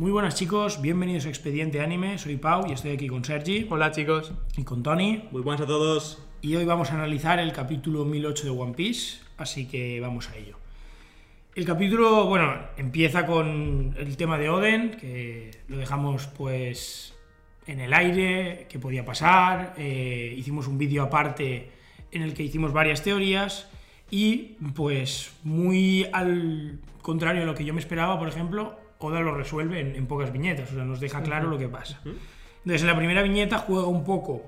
Muy buenas chicos, bienvenidos a Expediente Anime, soy Pau y estoy aquí con Sergi Hola chicos. y con Tony Muy buenas a todos. y hoy vamos a analizar el capítulo 1008 de One Piece, así que vamos a ello. El capítulo, bueno, empieza con el tema de Oden, que lo dejamos pues en el aire, qué podía pasar, eh, hicimos un vídeo aparte en el que hicimos varias teorías y pues muy al contrario de lo que yo me esperaba, por ejemplo, Oda lo resuelve en, en pocas viñetas, o sea, nos deja claro lo que pasa. Entonces, en la primera viñeta juega un poco,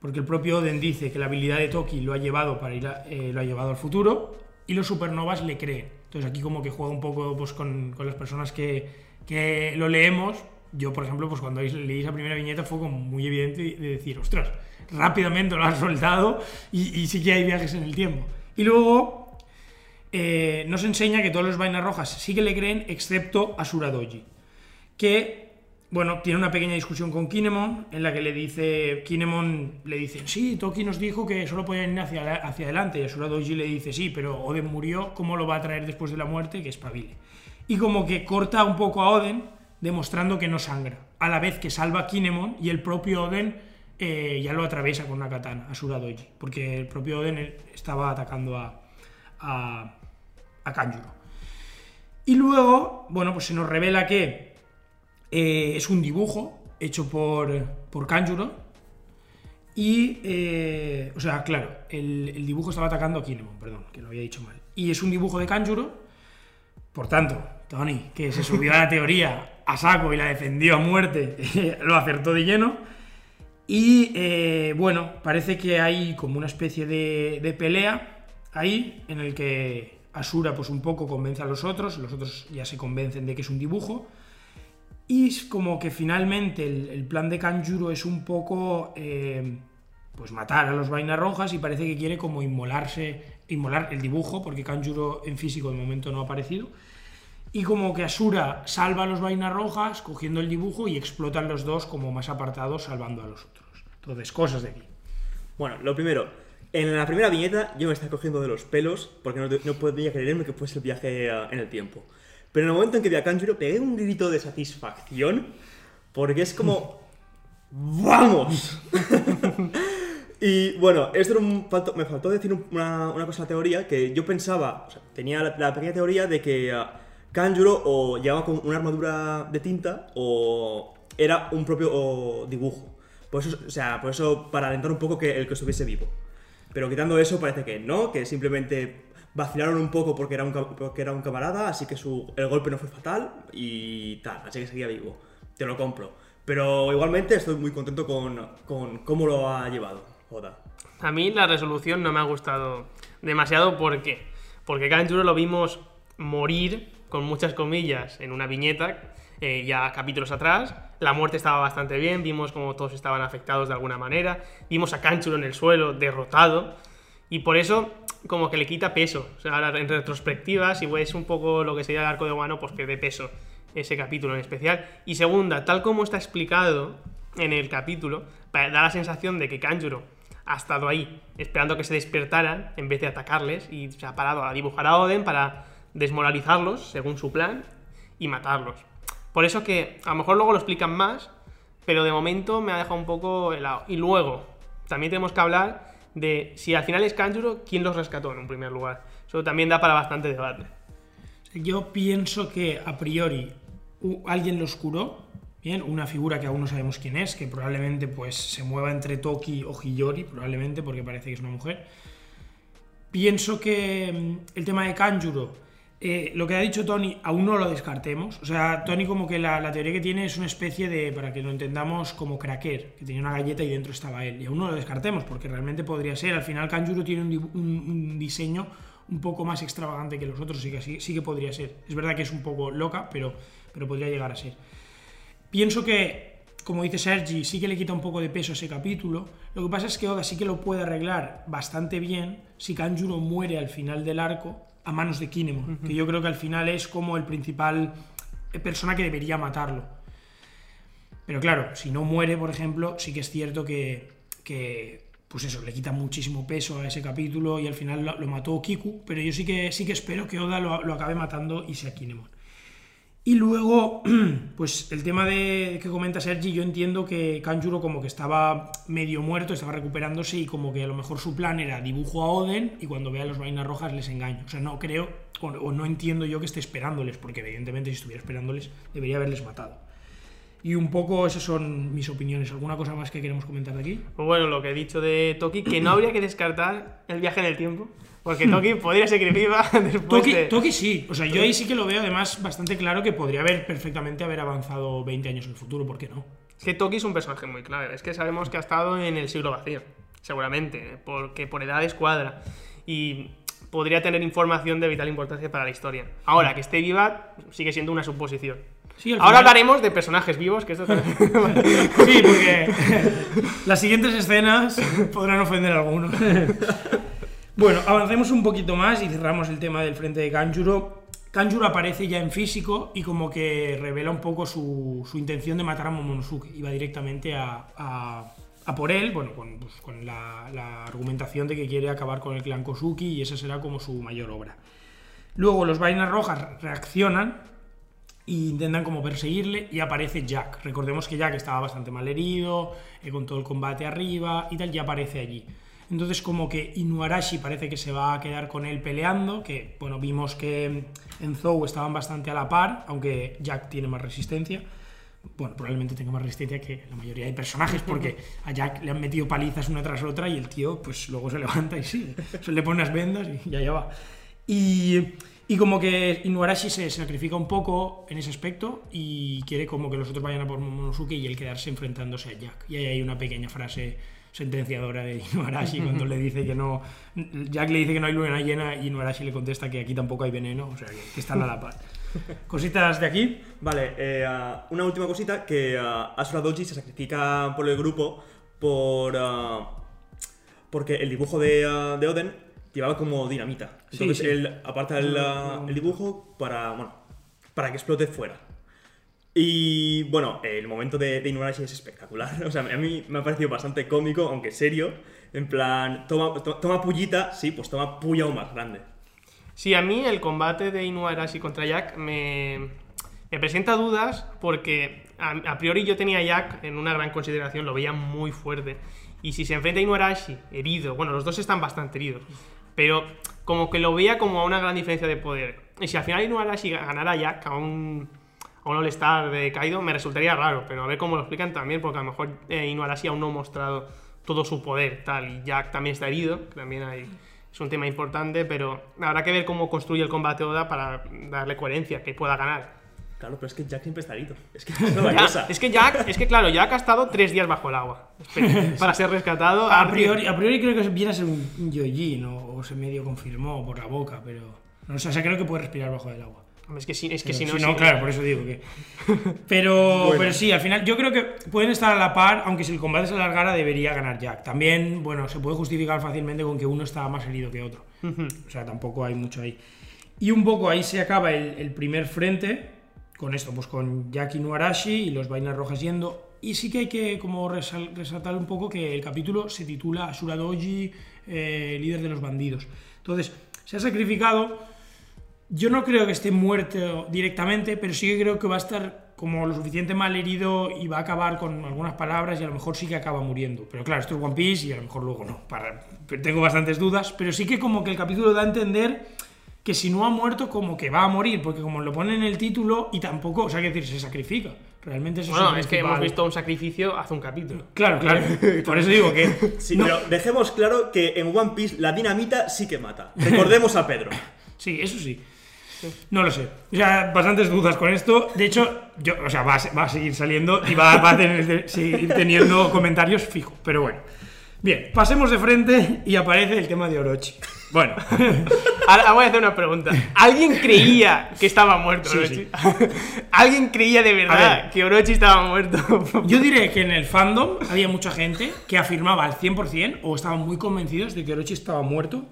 porque el propio Oden dice que la habilidad de Toki lo ha llevado, para ir a- eh, lo ha llevado al futuro, y los supernovas le creen. Entonces, aquí como que juega un poco pues, con, con las personas que, que lo leemos. Yo, por ejemplo, pues cuando leí esa primera viñeta fue como muy evidente de decir, ostras, rápidamente lo has soltado y, y sí que hay viajes en el tiempo. Y luego eh, nos enseña que todos los vainas rojas sí que le creen, excepto a Suradoji, que, bueno, tiene una pequeña discusión con Kinemon, en la que le dice, Kinemon le dice, sí, Toki nos dijo que solo podían ir hacia, hacia adelante, y a Suradoji le dice, sí, pero Oden murió, ¿cómo lo va a traer después de la muerte? Que espabile. Y como que corta un poco a Oden, demostrando que no sangra, a la vez que salva a Kinemon y el propio Oden eh, ya lo atraviesa con una katana, a Suradoji, porque el propio Oden eh, estaba atacando a, a, a Kanjuro. Y luego, bueno, pues se nos revela que eh, es un dibujo hecho por, por Kanjuro. Y, eh, o sea, claro, el, dibujo estaba atacando a Kinemon, perdón, que lo había dicho mal. Y es un dibujo de Kanjuro. Por tanto, Tony, que se subió a la teoría a saco y la defendió a muerte, lo acertó de lleno. Y eh, bueno, parece que hay como una especie de, de pelea ahí en el que Asura pues un poco convence a los otros, los otros ya se convencen de que es un dibujo. Y es como que finalmente el, plan de Kanjuro es un poco eh, pues matar a los vainas rojas y parece que quiere como inmolarse, inmolar el dibujo, porque Kanjuro en físico de momento no ha aparecido. Y como que Asura salva a los vainas rojas cogiendo el dibujo y explotan los dos como más apartados salvando a los otros. Entonces, cosas de aquí. Bueno, lo primero, en la primera viñeta yo me estaba cogiendo de los pelos porque no, no podía creerme que fuese el viaje eh, en el tiempo. Pero en el momento en que vi a Kanjuro pegué un grito de satisfacción porque es como... ¡Vamos! y bueno, esto era un falto- me faltó decir un- una, una cosa en la teoría que yo pensaba, o sea, tenía la, la pequeña teoría de que uh, Kanjuro o llevaba con una armadura de tinta o era un propio o, dibujo. Por eso, o sea, por eso para alentar un poco que el que estuviese vivo. Pero quitando eso parece que no, que simplemente vacilaron un poco porque era un, porque era un camarada, así que su, el golpe no fue fatal y tal, así que seguía vivo. Te lo compro. Pero igualmente estoy muy contento con, con cómo lo ha llevado Oda. A mí la resolución no me ha gustado demasiado. ¿Por qué? Porque Kanjuro lo vimos morir, con muchas comillas, en una viñeta, eh, ya capítulos atrás. La muerte estaba bastante bien, vimos como todos estaban afectados de alguna manera. Vimos a Kanjuro en el suelo, derrotado. Y por eso, como que le quita peso. O sea, ahora en retrospectiva, si ves un poco lo que sería el arco de Wano, pues pierde peso ese capítulo en especial. Y segunda, tal como está explicado en el capítulo, da la sensación de que Kanjuro ha estado ahí esperando que se despertaran en vez de atacarles y se ha parado a dibujar a Oden para desmoralizarlos según su plan y matarlos. Por eso que a lo mejor luego lo explican más, pero de momento me ha dejado un poco helado. Y luego, también tenemos que hablar de si al final es Kanjuro, ¿quién los rescató en un primer lugar? Eso también da para bastante debate. Yo pienso que a priori alguien los curó, bien, una figura que aún no sabemos quién es, que probablemente pues se mueva entre Toki o Hiyori, probablemente porque parece que es una mujer. Pienso que mm, el tema de Kanjuro, eh, lo que ha dicho Tony, aún no lo descartemos. O sea, Tony como que la, teoría que tiene es una especie de, para que lo entendamos, como cracker, que tenía una galleta y dentro estaba él. Y aún no lo descartemos, porque realmente podría ser. Al final Kanjuro tiene un, diseño un poco más extravagante que los otros, sí que, sí, sí que podría ser. Es verdad que es un poco loca, pero, pero podría llegar a ser. Pienso que, como dice Sergi, sí que le quita un poco de peso a ese capítulo. Lo que pasa es que Oda sí que lo puede arreglar bastante bien si Kanjuro muere al final del arco a manos de Kinemon, que yo creo que al final es como el principal eh, persona que debería matarlo. Pero claro, si no muere, por ejemplo, sí que es cierto que, que, pues eso, le quita muchísimo peso a ese capítulo y al final lo, lo mató Kiku, pero yo sí que, sí que espero que Oda lo, lo acabe matando y sea Kinemon. Y luego, pues el tema de que comenta Sergi, yo entiendo que Kanjuro como que estaba medio muerto, estaba recuperándose y como que a lo mejor su plan era dibujo a Oden y cuando vea las vainas rojas les engaño. O sea, no creo, o no entiendo yo que esté esperándoles, porque evidentemente si estuviera esperándoles debería haberles matado. Y un poco esas son mis opiniones. ¿Alguna cosa más que queremos comentar de aquí? Pues bueno, lo que he dicho de Toki, que no habría que descartar el viaje en el tiempo. Porque Toki podría que viva después Toki, de... Toki sí, o sea, yo ahí sí que lo veo además bastante claro que podría haber perfectamente haber avanzado 20 años en el futuro, ¿por qué no? Es que Toki es un personaje muy clave. Es que sabemos que ha estado en el siglo vacío, seguramente, porque por edades cuadra. Y podría tener información de vital importancia para la historia. Ahora, que esté viva sigue siendo una suposición. Sí, Ahora final- hablaremos de personajes vivos, que esto también- Sí, porque las siguientes escenas podrán ofender a alguno. Bueno, avancemos un poquito más y cerramos el tema del frente de Kanjuro. Kanjuro aparece ya en físico y como que revela un poco su, su intención de matar a Momonosuke. Iba directamente a, a- a por él, bueno, con, pues, con la, la argumentación de que quiere acabar con el clan Kosuki y esa será como su mayor obra. Luego los vainas rojas reaccionan e intentan como perseguirle y aparece Jack. Recordemos que Jack estaba bastante mal herido, eh, con todo el combate arriba y tal, y aparece allí. Entonces como que Inuarashi parece que se va a quedar con él peleando, que bueno, vimos que en Zou estaban bastante a la par, aunque Jack tiene más resistencia. Bueno, probablemente tenga más resistencia que la mayoría de personajes, porque a Jack le han metido palizas una tras otra y el tío pues luego se levanta y sigue. Se le pone unas vendas y ya ya va. Y, y como que Inuarashi se sacrifica un poco en ese aspecto y quiere como que los otros vayan a por Momonosuke y él quedarse enfrentándose a Jack. Y ahí hay una pequeña frase sentenciadora de Inuarashi cuando le dice que no... Jack le dice que no hay luna llena y Inuarashi le contesta que aquí tampoco hay veneno, o sea que, que están a la par. Cositas de aquí. Vale, eh, ah, una última cosita, que ah, Asura Doji se sacrifica por el grupo por... ah, porque el dibujo de, de Oden llevaba como dinamita. Entonces sí. él aparta el, el dibujo para, bueno, para que explote fuera. Y bueno, el momento de, de Inuarashi es espectacular. O sea, a mí me ha parecido bastante cómico, aunque serio. En plan, toma, to- toma pullita, sí, pues toma puya aún más grande. Sí, a mí el combate de Inuarashi contra Jack me, me presenta dudas porque a, a priori yo tenía a Jack en una gran consideración, lo veía muy fuerte. Y si se enfrenta a Inuarashi herido, bueno, los dos están bastante heridos, pero como que lo veía como a una gran diferencia de poder. Y si al final Inuarashi ganara a Jack a un, a un All-Star de Kaido, me resultaría raro, pero a ver cómo lo explican también, porque a lo mejor eh, Inuarashi aún no ha mostrado todo su poder, tal, y Jack también está herido, que también hay, es un tema importante, pero habrá que ver cómo construye el combate Oda para darle coherencia, que pueda ganar. Claro, pero es que Jack siempre está herido. Es que es cosa. es que Jack, es que claro, Jack ha estado tres días bajo el agua espera, para ser rescatado. A priori, a priori creo que viene a ser un Yojin o, o se medio confirmó por la boca, pero... No sé, o sea, creo que puede respirar bajo el agua. Es que, si, es que Pero si no, sí, sí- claro, por eso digo que. Pero, pero sí, al final yo creo que pueden estar a la par, aunque si el combate se alargara debería ganar Jack. También, bueno, se puede justificar fácilmente con que uno estaba más herido que otro. O sea, tampoco hay mucho ahí. Y un poco ahí se acaba el, el primer frente, con esto, pues con Jack Inuarashi y los vainas rojas yendo. Y sí que hay que como resal- resaltar un poco que el capítulo se titula Asura Doji, eh, líder de los bandidos. Entonces, se ha sacrificado. Yo no creo que esté muerto directamente, pero sí que creo que va a estar como lo suficiente mal herido y va a acabar con algunas palabras y a lo mejor sí que acaba muriendo. Pero claro, esto es One Piece y a lo mejor luego no. Tengo bastantes dudas, pero sí que como que el capítulo da a entender que si no ha muerto, como que va a morir, porque como lo pone en el título y tampoco, o sea, que decir, se sacrifica. Realmente eso Bueno, lo es que hemos visto un sacrificio hace un capítulo. Claro, claro. Por eso digo que. Sí, no- pero dejemos claro que en One Piece la dinamita sí que mata. Recordemos a Pedro. Sí, eso sí. No lo sé. O sea, bastantes dudas con esto. De hecho, yo, o sea, va a, va a seguir saliendo y va, va a tener- seguir teniendo comentarios fijo. Pero bueno. Bien, pasemos de frente y aparece el tema de Orochi. Bueno, Ahora voy a hacer una pregunta. ¿Alguien creía que estaba muerto Orochi? sí. ¿Alguien creía de verdad ver. que Orochi estaba muerto? yo diré que en el fandom había mucha gente que afirmaba al 100% o estaban muy convencidos de que Orochi estaba muerto.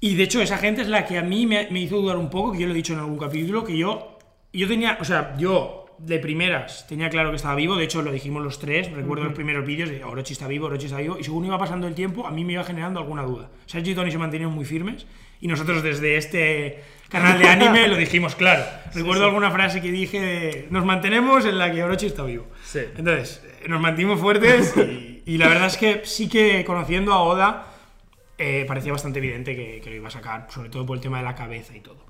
Y de hecho, esa gente es la que a mí me, me hizo dudar un poco, que yo lo he dicho en algún capítulo, que yo, yo tenía, o sea, yo de primeras tenía claro que estaba vivo, de hecho lo dijimos los tres, recuerdo los primeros vídeos de Orochi está vivo, Orochi está vivo, y según iba pasando el tiempo, a mí me iba generando alguna duda. Sergio y Tony se mantenían muy firmes, y nosotros desde este canal de anime lo dijimos claro. Recuerdo alguna frase que dije nos mantenemos en la que Orochi está vivo. Sí. Entonces, nos mantimos fuertes y, y la verdad es que sí que conociendo a Oda, eh, parecía bastante evidente que, que lo iba a sacar, sobre todo por el tema de la cabeza y todo.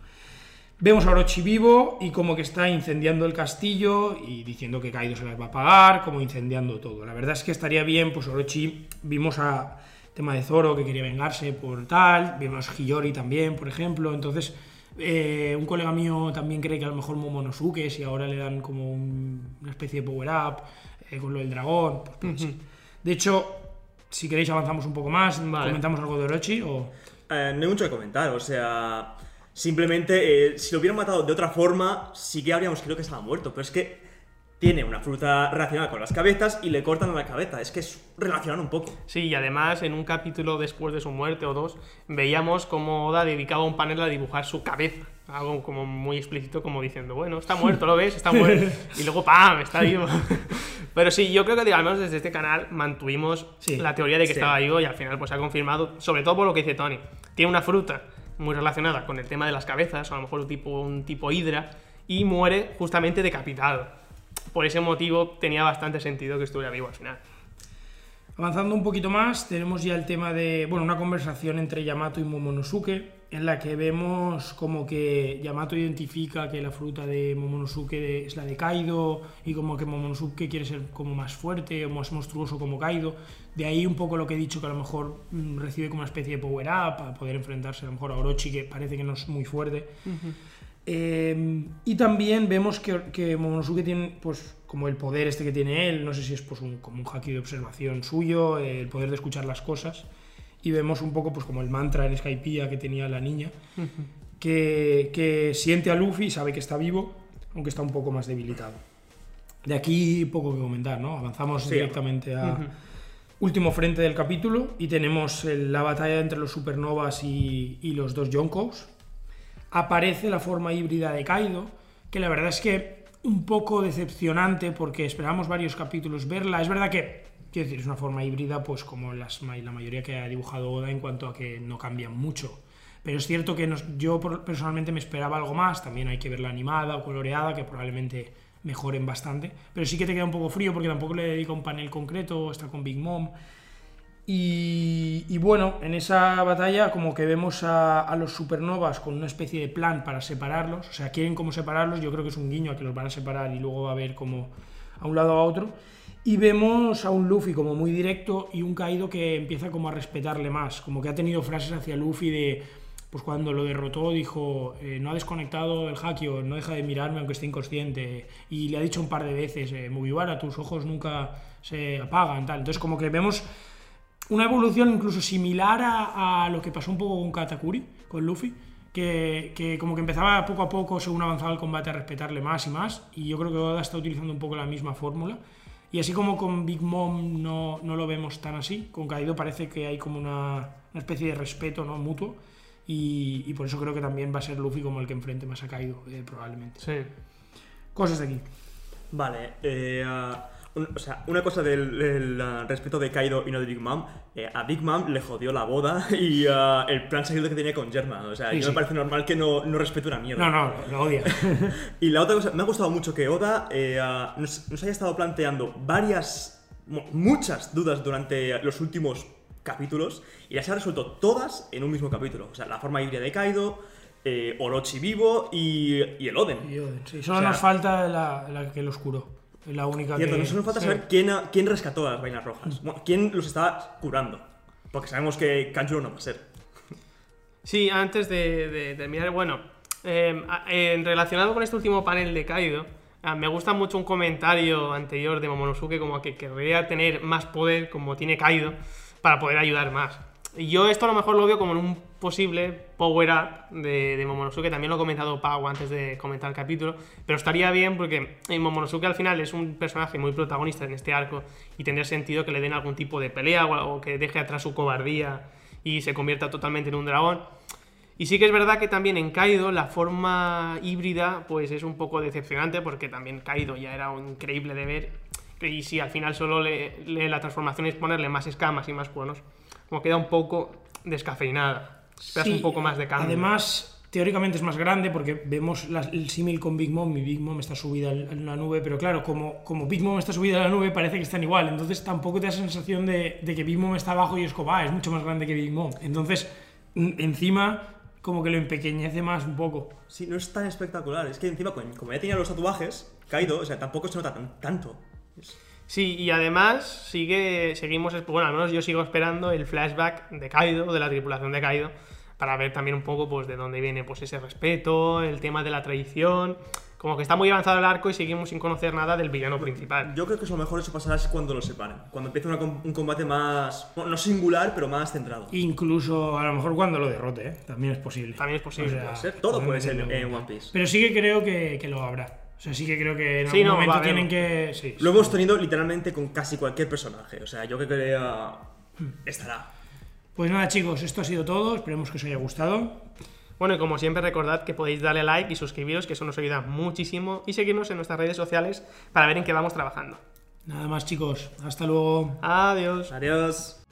Vemos a Orochi vivo y como que está incendiando el castillo y diciendo que Kaido se las va a pagar, como incendiando todo. La verdad es que estaría bien, pues Orochi, vimos a tema de Zoro que quería vengarse por tal, vimos Hiyori también, por ejemplo, entonces eh, un colega mío también cree que a lo mejor Momonosuke, si ahora le dan como un- una especie de power-up eh, con lo del dragón, pues. De hecho, si queréis avanzamos un poco más, Vale. comentamos algo de Orochi o... Eh, no hay mucho que comentar, o sea, simplemente eh, si lo hubieran matado de otra forma, sí que habríamos creído que estaba muerto, pero es que tiene una fruta relacionada con las cabezas y le cortan la cabeza, es que es relacionar un poco. Sí, y además en un capítulo después de su muerte o dos, veíamos cómo Oda dedicaba un panel a dibujar su cabeza. Algo como muy explícito, como diciendo, bueno, está muerto, ¿lo ves? Está muerto. Y luego, ¡pam! Está vivo. Pero sí, yo creo que al menos desde este canal mantuvimos Sí, la teoría de que sí. estaba vivo y al final pues se ha confirmado, sobre todo por lo que dice Tony. Tiene una fruta muy relacionada con el tema de las cabezas, o a lo mejor un tipo, un tipo hidra, y muere justamente decapitado. Por ese motivo tenía bastante sentido que estuviera vivo al final. Avanzando un poquito más, tenemos ya el tema de, bueno, una conversación entre Yamato y Momonosuke, en la que vemos como que Yamato identifica que la fruta de Momonosuke es la de Kaido, y como que Momonosuke quiere ser como más fuerte o más monstruoso como Kaido. De ahí un poco lo que he dicho, que a lo mejor mm, recibe como una especie de power-up para poder enfrentarse a lo mejor a Orochi, que parece que no es muy fuerte. Eh, y también vemos que, que Momonosuke tiene, pues, como el poder este que tiene él, no sé si es pues un, como un haki de observación suyo, el poder de escuchar las cosas. Y vemos un poco, pues, como el mantra en Skypiea que tenía la niña, que, que siente a Luffy y sabe que está vivo, aunque está un poco más debilitado. De aquí poco que comentar, ¿no? Avanzamos Sí. directamente a último frente del capítulo y tenemos la batalla entre los supernovas y, y los dos Yonkous aparece la forma híbrida de Kaido, que la verdad es que un poco decepcionante porque esperamos varios capítulos verla. Es verdad que, quiero decir, es una forma híbrida, pues como las, la mayoría que ha dibujado Oda en cuanto a que no cambian mucho. Pero es cierto que yo personalmente me esperaba algo más, también hay que verla animada o coloreada, que probablemente mejoren bastante. Pero sí que te queda un poco frío porque tampoco le dedica un panel concreto, está con Big Mom. Y, bueno, en esa batalla como que vemos a, a los supernovas con una especie de plan para separarlos, o sea, quieren como separarlos, yo creo que es un guiño a que los van a separar y luego va a ver como a un lado a otro. Y vemos a un Luffy como muy directo y un Kaido que empieza como a respetarle más, como que ha tenido frases hacia Luffy de, pues cuando lo derrotó dijo, eh, no ha desconectado el Hakio, no deja de mirarme aunque esté inconsciente, y le ha dicho un par de veces, eh, Mugiwara, tus ojos nunca se apagan, tal. Entonces como que vemos una evolución incluso similar a, a lo que pasó un poco con Katakuri, con Luffy, que, que como que empezaba poco a poco, según avanzaba el combate, a respetarle más y más, y yo creo que Oda está utilizando un poco la misma fórmula. Y así como con Big Mom no, no lo vemos tan así, con Kaido parece que hay como una, una especie de respeto ¿no? mutuo, y, y por eso creo que también va a ser Luffy como el que enfrente más a Kaido, eh, probablemente. Sí. Cosas de aquí. Vale, eh, ah, un- o sea, una cosa del, del, ah, respeto de Kaido y no de Big Mom. eh, a Big Mom le jodió la boda y ah, el plan seguido que tenía con Germa. O sea, Sí, yo sí. me parece normal que no, no respete una mierda. No, no, lo odia. Y la otra cosa, me ha gustado mucho que Oda eh, ah, nos, nos haya estado planteando varias, mu- muchas dudas durante los últimos capítulos y las ha resuelto todas en un mismo capítulo. O sea, la forma híbrida de Kaido, eh, Orochi vivo y, y el Oden. Y Oden, sí. Solo O sea- nos falta la, la que los curó. Es la única Cierto, que... no solo falta sí. saber quién, ha- quién rescató a las vainas rojas. Bueno, quién los estaba curando. Porque sabemos que Kanjuro no va a ser. Sí, antes de, de terminar, bueno, eh, relacionado con este último panel de Kaido, ah, me gusta mucho un comentario anterior de Momonosuke como que querría tener más poder como tiene Kaido para poder ayudar más. Y yo esto a lo mejor lo veo como en un posible power up de, Momonosuke, también lo ha comentado Pau antes de comentar el capítulo, pero estaría bien porque Momonosuke al final es un personaje muy protagonista en este arco y tendría sentido que le den algún tipo de pelea o, que deje atrás su cobardía y se convierta totalmente en un dragón. Y sí que es verdad que también en Kaido la forma híbrida pues es un poco decepcionante porque también Kaido ya era increíble de ver y si al final solo le, le- la transformación es ponerle más escamas y más cuernos, como queda un poco descafeinada. Esperas Sí, un poco más de cambio. Además, teóricamente es más grande porque vemos las- el símil con Big Mom. Mi Big Mom está subida en la nube, pero claro, como, como Big Mom está subida en la nube, parece que están igual. Entonces tampoco te da sensación de, de que Big Mom está abajo y es como, ah, es mucho más grande que Big Mom. Entonces, encima, como que lo empequeñece más un poco. Sí, no es tan espectacular. Es que encima, como ya tenía los tatuajes, Kaido, o sea, tampoco se nota tan- tanto. Sí, y además sigue, seguimos, bueno, al menos yo sigo esperando el flashback de Kaido, de la tripulación de Kaido, para ver también un poco pues de dónde viene pues ese respeto, el tema de la traición, como que está muy avanzado el arco y seguimos sin conocer nada del villano principal. Yo creo que eso lo mejor eso pasará es cuando lo separen. Cuando empiece una un combate más. no singular, pero más centrado. Incluso a lo mejor cuando lo derrote, ¿eh? también es posible. También es posible. O sea, Puede ser, Todo puede ser en. One Piece. Pero sí que creo que, que lo habrá. O sea, sí que creo que en Sí, algún no, momento a haber. tienen que. Sí, Lo hemos tenido literalmente con casi cualquier personaje. O sea, yo creo que eh, estará. Pues nada, chicos, esto ha sido todo. Esperemos que os haya gustado. Bueno, y como siempre recordad que podéis darle like y suscribiros, que eso nos ayuda muchísimo, y seguirnos en nuestras redes sociales para ver en qué vamos trabajando. Nada más, chicos. Hasta luego. Adiós. Adiós.